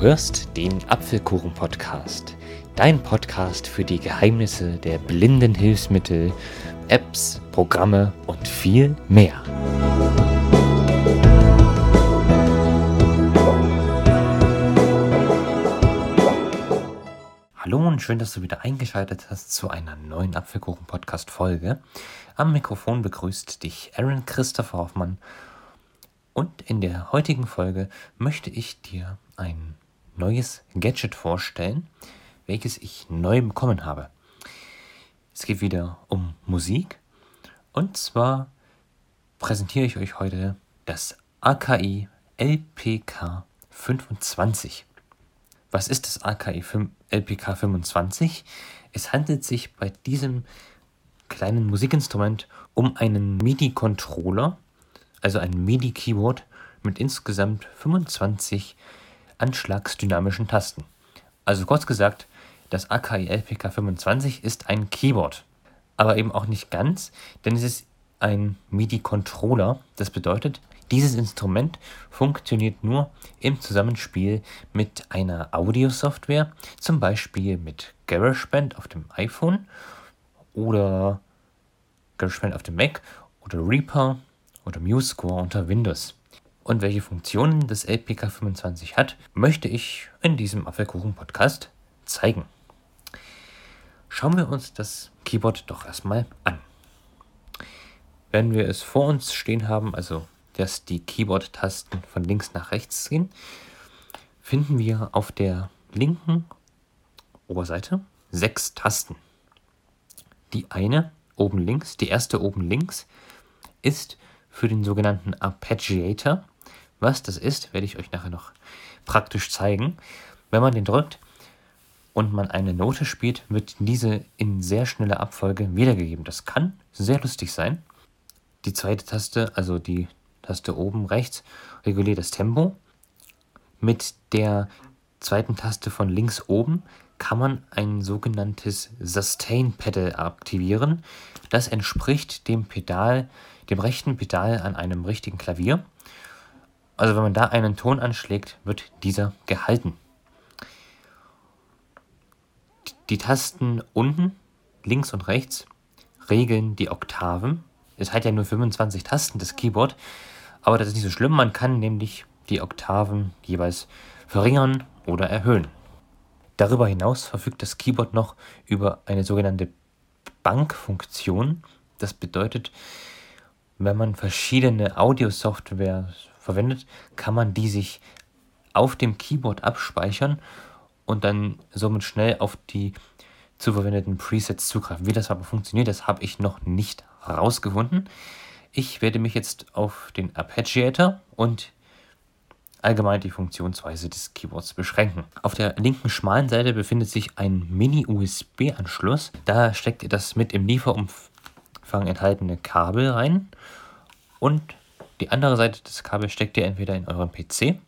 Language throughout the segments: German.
hörst den Apfelkuchen-Podcast, dein Podcast für die Geheimnisse der blinden Hilfsmittel, Apps, Programme und viel mehr. Hallo und schön, dass du wieder eingeschaltet hast zu einer neuen Apfelkuchen-Podcast-Folge. Am Mikrofon begrüßt dich Aaron Christopher Hoffmann und in der heutigen Folge möchte ich dir ein neues Gadget vorstellen, welches ich neu bekommen habe. Es geht wieder um Musik und zwar präsentiere ich euch heute das AKI LPK 25. Was ist das AKI LPK 25? Es handelt sich bei diesem kleinen Musikinstrument um einen MIDI-Controller, also ein MIDI-Keyboard mit insgesamt 25 anschlagsdynamischen Tasten. Also kurz gesagt, das AKI LPK 25 ist ein Keyboard. Aber eben auch nicht ganz, denn es ist ein MIDI-Controller. Das bedeutet, dieses Instrument funktioniert nur im Zusammenspiel mit einer Audio-Software, zum Beispiel mit GarageBand auf dem iPhone oder GarageBand auf dem Mac oder Reaper oder MuseScore unter Windows. Und welche Funktionen das LPK25 hat, möchte ich in diesem Apfelkuchen-Podcast zeigen. Schauen wir uns das Keyboard doch erstmal an. Wenn wir es vor uns stehen haben, also dass die Keyboard-Tasten von links nach rechts gehen, finden wir auf der linken Oberseite sechs Tasten. Die eine oben links, die erste oben links, ist für den sogenannten Arpeggiator. Was das ist, werde ich euch nachher noch praktisch zeigen. Wenn man den drückt und man eine Note spielt, wird diese in sehr schneller Abfolge wiedergegeben. Das kann sehr lustig sein. Die zweite Taste, also die Taste oben rechts, reguliert das Tempo. Mit der zweiten Taste von links oben kann man ein sogenanntes Sustain Pedal aktivieren. Das entspricht dem Pedal, dem rechten Pedal an einem richtigen Klavier. Also wenn man da einen Ton anschlägt, wird dieser gehalten. Die Tasten unten, links und rechts, regeln die Oktaven. Es hat ja nur 25 Tasten, das Keyboard, aber das ist nicht so schlimm. Man kann nämlich die Oktaven jeweils verringern oder erhöhen. Darüber hinaus verfügt das Keyboard noch über eine sogenannte Bankfunktion. Das bedeutet, wenn man verschiedene Audio-Software verwendet, kann man die sich auf dem Keyboard abspeichern und dann somit schnell auf die zu verwendeten Presets zugreifen. Wie das aber funktioniert, das habe ich noch nicht herausgefunden. Ich werde mich jetzt auf den Arpeggiator und allgemein die Funktionsweise des Keyboards beschränken. Auf der linken schmalen Seite befindet sich ein Mini-USB-Anschluss. Da steckt ihr das mit im Lieferumfang enthaltene Kabel rein und die andere Seite des Kabels steckt ihr entweder in euren PC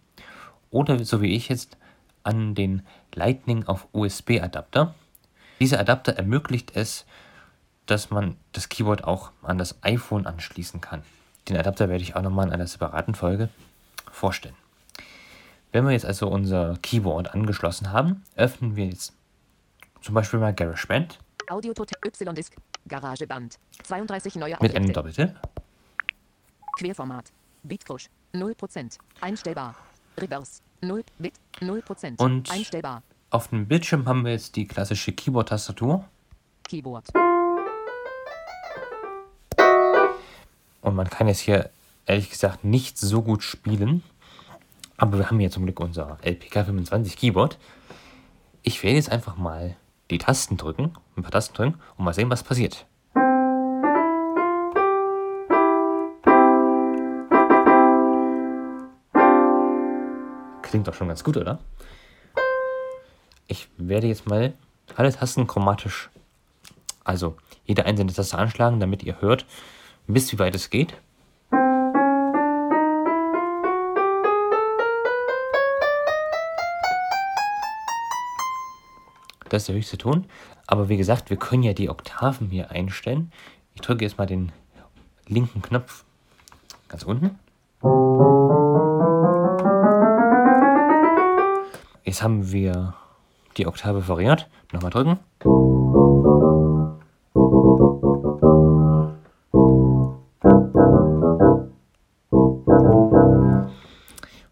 oder so wie ich jetzt an den Lightning auf USB Adapter. Dieser Adapter ermöglicht es, dass man das Keyboard auch an das iPhone anschließen kann. Den Adapter werde ich auch nochmal in einer separaten Folge vorstellen. Wenn wir jetzt also unser Keyboard angeschlossen haben, öffnen wir jetzt zum Beispiel mal GarageBand. Audio Y-Disk, GarageBand, 32 neue Mit einem Doppeltipp. Querformat, Bitcrush, 0%, einstellbar, Reverse, 0 Bit, 0%, Und einstellbar. Auf dem Bildschirm haben wir jetzt die klassische Keyboard-Tastatur. Keyboard. Und man kann jetzt hier ehrlich gesagt nicht so gut spielen. Aber wir haben hier zum Glück unser LPK25 Keyboard. Ich werde jetzt einfach mal die Tasten drücken, ein paar Tasten drücken und mal sehen, was passiert. Klingt doch schon ganz gut, oder? Ich werde jetzt mal alle Tasten chromatisch, also jede einzelne Taste anschlagen, damit ihr hört, bis wie weit es geht. Das ist der höchste Ton. Aber wie gesagt, wir können ja die Oktaven hier einstellen. Ich drücke jetzt mal den linken Knopf ganz unten. Jetzt haben wir die Oktave variiert. Nochmal drücken.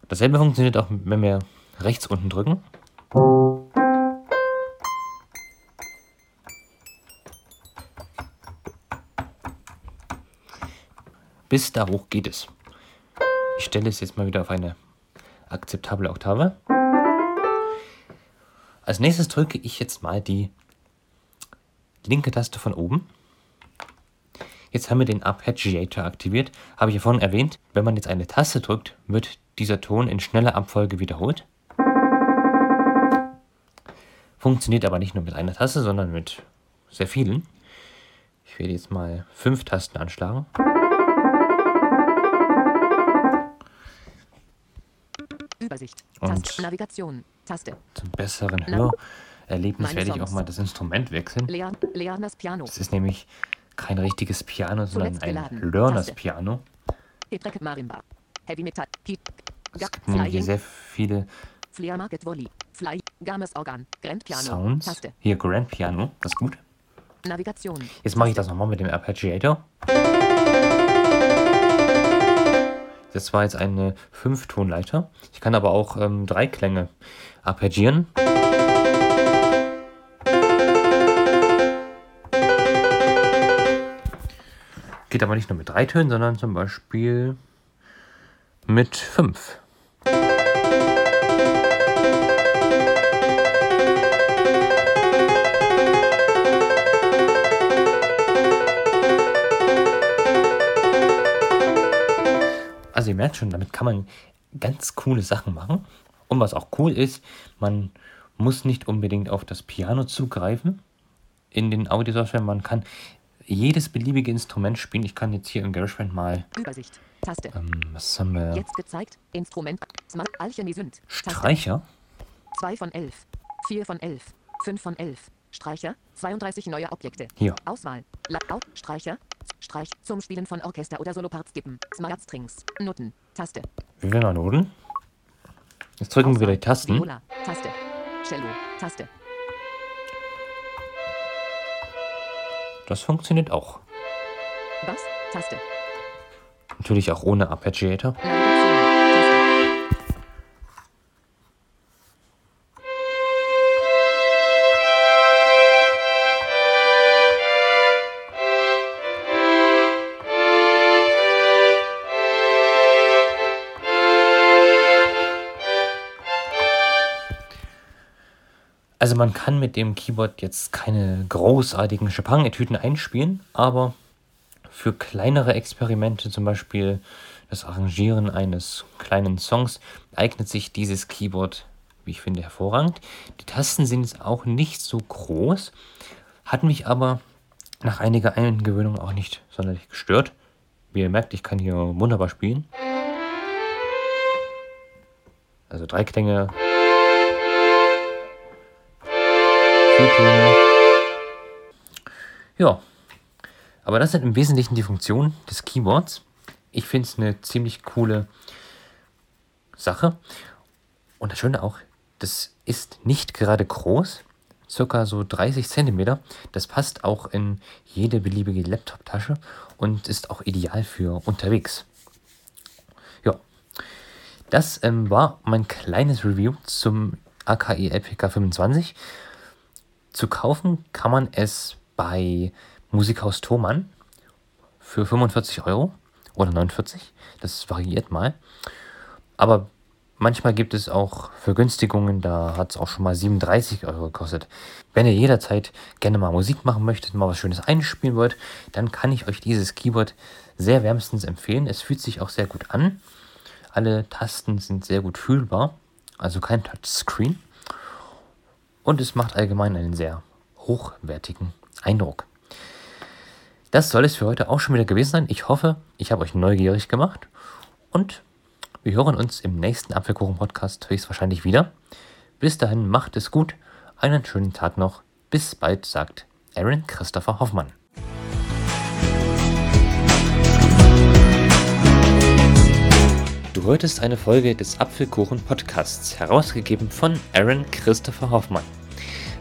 Dasselbe funktioniert auch, wenn wir rechts unten drücken. Bis da hoch geht es. Ich stelle es jetzt mal wieder auf eine akzeptable Oktave. Als nächstes drücke ich jetzt mal die linke Taste von oben. Jetzt haben wir den Arpeggiator aktiviert. Habe ich ja vorhin erwähnt. Wenn man jetzt eine Taste drückt, wird dieser Ton in schneller Abfolge wiederholt. Funktioniert aber nicht nur mit einer Taste, sondern mit sehr vielen. Ich werde jetzt mal fünf Tasten anschlagen. Übersicht. Taste. Navigation. Taste. Zum besseren Hörerlebnis werde ich auch mal das Instrument wechseln. Learners Piano. Das ist nämlich kein richtiges Piano, sondern ein Learners Piano. Heavy Metal. Es gibt nämlich hier sehr viele Piano. Sounds. Taste. Hier Grand Piano. Das ist gut. Navigation. Jetzt mache ich das nochmal mit dem Arpeggiator. Das war jetzt eine Fünftonleiter. Ich kann aber auch ähm, drei Klänge arpeggieren. Geht aber nicht nur mit drei Tönen, sondern zum Beispiel mit fünf. Also ihr merkt schon, damit kann man ganz coole Sachen machen. Und was auch cool ist, man muss nicht unbedingt auf das Piano zugreifen in den Audiosoftware. Man kann jedes beliebige Instrument spielen. Ich kann jetzt hier im GarageBand mal. Übersicht. Taste. Ähm, was haben wir? Jetzt gezeigt. Instrument. Smart Alchemy Synth. Streicher. 2 von 11. 4 von 11. 5 von 11. Streicher. 32 neue Objekte. Hier. Auswahl. Laut. Streicher. Streich zum Spielen von Orchester oder Soloparts skippen. Smart Strings. Noten. Taste. Wie will man Noten? Jetzt drücken wir wieder die Tasten. Viola. Taste. Cello. Taste. Das funktioniert auch. Bass. Taste. Natürlich auch ohne Arpeggiator. Man kann mit dem Keyboard jetzt keine großartigen Chopin-Etüden einspielen, aber für kleinere Experimente, zum Beispiel das Arrangieren eines kleinen Songs, eignet sich dieses Keyboard, wie ich finde, hervorragend. Die Tasten sind jetzt auch nicht so groß, hat mich aber nach einiger Eingewöhnung auch nicht sonderlich gestört. Wie ihr merkt, ich kann hier wunderbar spielen. Also drei Klänge. Ja. Aber das sind im Wesentlichen die Funktionen des Keyboards. Ich finde es eine ziemlich coole Sache. Und das Schöne auch, das ist nicht gerade groß, circa so 30 cm. Das passt auch in jede beliebige Laptop-Tasche und ist auch ideal für unterwegs. Ja, das ähm, war mein kleines Review zum AKE LPK 25. Zu kaufen kann man es bei Musikhaus Thomann für 45 Euro oder 49. Das variiert mal. Aber manchmal gibt es auch Vergünstigungen, da hat es auch schon mal 37 Euro gekostet. Wenn ihr jederzeit gerne mal Musik machen möchtet, mal was Schönes einspielen wollt, dann kann ich euch dieses Keyboard sehr wärmstens empfehlen. Es fühlt sich auch sehr gut an. Alle Tasten sind sehr gut fühlbar, also kein Touchscreen. Und es macht allgemein einen sehr hochwertigen Eindruck. Das soll es für heute auch schon wieder gewesen sein. Ich hoffe, ich habe euch neugierig gemacht. Und wir hören uns im nächsten Apfelkuchen-Podcast höchstwahrscheinlich wieder. Bis dahin, macht es gut. Einen schönen Tag noch. Bis bald, sagt Aaron Christopher Hoffmann. Du Heute ist eine Folge des Apfelkuchen Podcasts, herausgegeben von Aaron Christopher Hoffmann.